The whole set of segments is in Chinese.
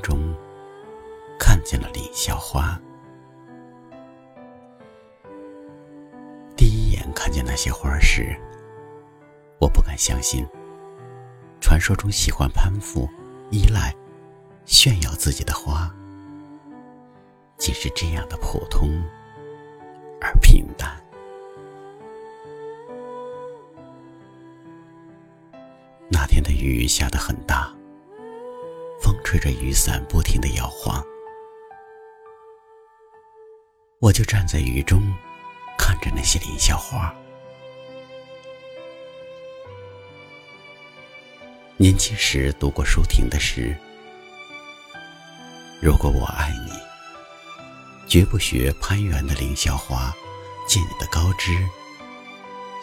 中看见了凌霄花。第一眼看见那些花时，我不敢相信，传说中喜欢攀附、依赖、炫耀自己的花，竟是这样的普通而平淡。那天的雨下得很大，吹着雨伞不停的摇晃，我就站在雨中，看着那些凌霄花。年轻时读过舒婷的诗：“如果我爱你，绝不学攀援的凌霄花，借你的高枝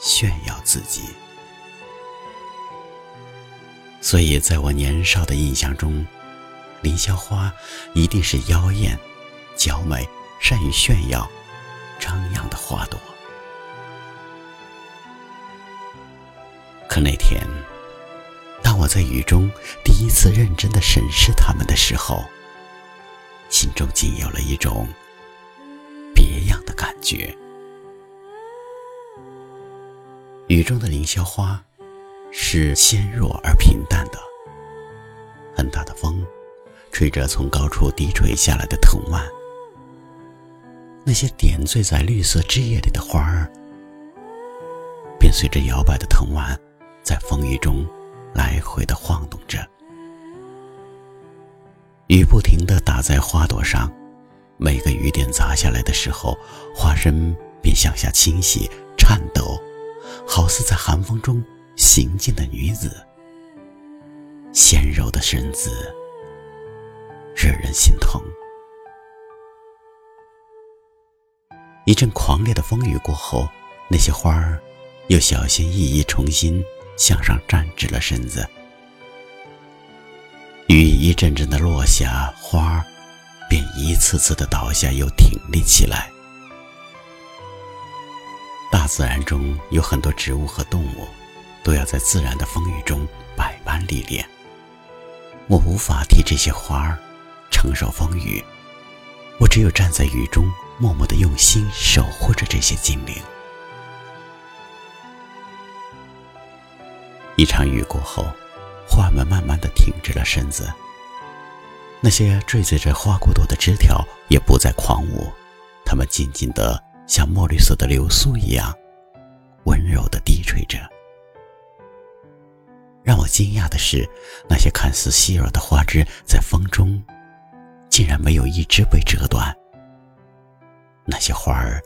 炫耀自己。”所以，在我年少的印象中，凌霄花一定是妖艳、娇美、善于炫耀、张扬的花朵。可那天，当我在雨中第一次认真的审视它们的时候，心中竟有了一种别样的感觉。雨中的凌霄花。是纤弱而平淡的。很大的风，吹着从高处低垂下来的藤蔓，那些点缀在绿色枝叶里的花儿，便随着摇摆的藤蔓，在风雨中来回的晃动着。雨不停的打在花朵上，每个雨点砸下来的时候，花身便向下倾斜、颤抖，好似在寒风中。行进的女子，纤柔的身子，惹人心疼。一阵狂烈的风雨过后，那些花儿又小心翼翼重新向上站直了身子。雨一阵阵的落下，花儿便一次次的倒下，又挺立起来。大自然中有很多植物和动物。都要在自然的风雨中百般历练。我无法替这些花儿承受风雨，我只有站在雨中，默默的用心守护着这些精灵。一场雨过后，花们慢慢的挺直了身子，那些缀缀着花骨朵的枝条也不再狂舞，它们静静的像墨绿色的流苏一样，温柔的低垂着。让我惊讶的是，那些看似细弱的花枝在风中，竟然没有一枝被折断。那些花儿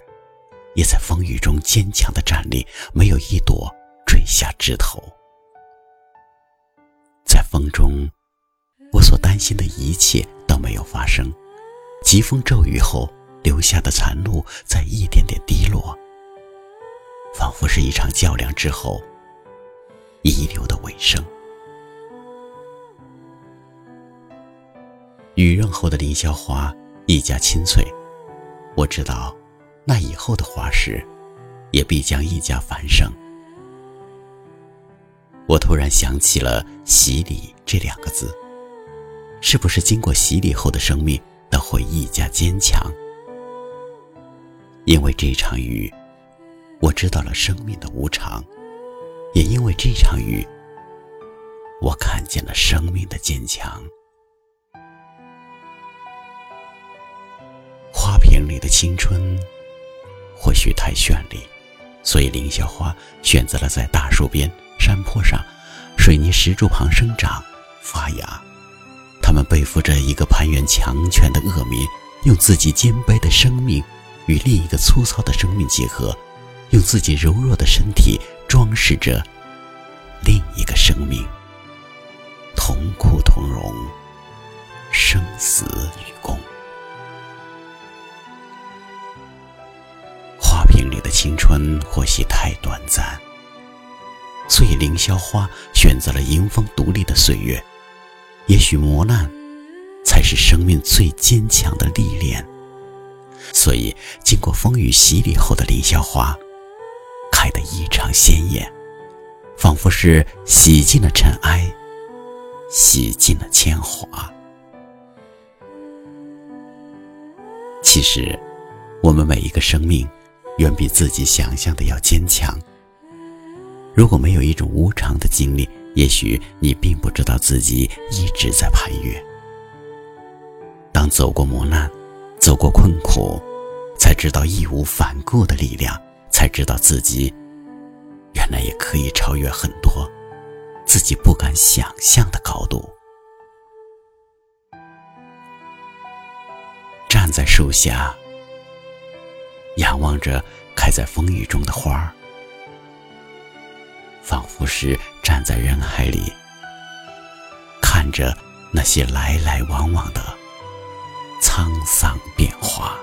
也在风雨中坚强的站立，没有一朵坠下枝头。在风中，我所担心的一切都没有发生。疾风骤雨后留下的残露在一点点滴落，仿佛是一场较量之后。遗留的尾声。雨润后的凌霄花一家清脆，我知道，那以后的花时，也必将一家繁盛。我突然想起了“洗礼”这两个字，是不是经过洗礼后的生命都会愈加坚强？因为这场雨，我知道了生命的无常。也因为这场雨，我看见了生命的坚强。瓶里的青春，或许太绚丽，所以凌霄花选择了在大树边、山坡上、水泥石柱旁生长发芽。他们背负着一个攀援强权的恶民，用自己坚卑的生命与另一个粗糙的生命结合，用自己柔弱的身体。装饰着另一个生命，同苦同荣，生死与青春或许太短暂，所以凌霄花选择了迎风独立的岁月。也许磨难才是生命最坚强的历练，所以经过风雨洗礼后的凌霄花。开得异常鲜艳，仿佛是洗尽了尘埃，洗尽了铅华。其实，我们每一个生命，远比自己想象的要坚强。如果没有一种无常的经历，也许你并不知道自己一直在攀越。当走过磨难，走过困苦，才知道义无反顾的力量，才知道自己原来也可以超越很多自己不敢想象的高度。站在树下，仰望着开在风雨中的花儿。仿佛是站在人海里，看着那些来来往往的沧桑变化。